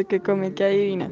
¿De qué come? ¿Qué adivina?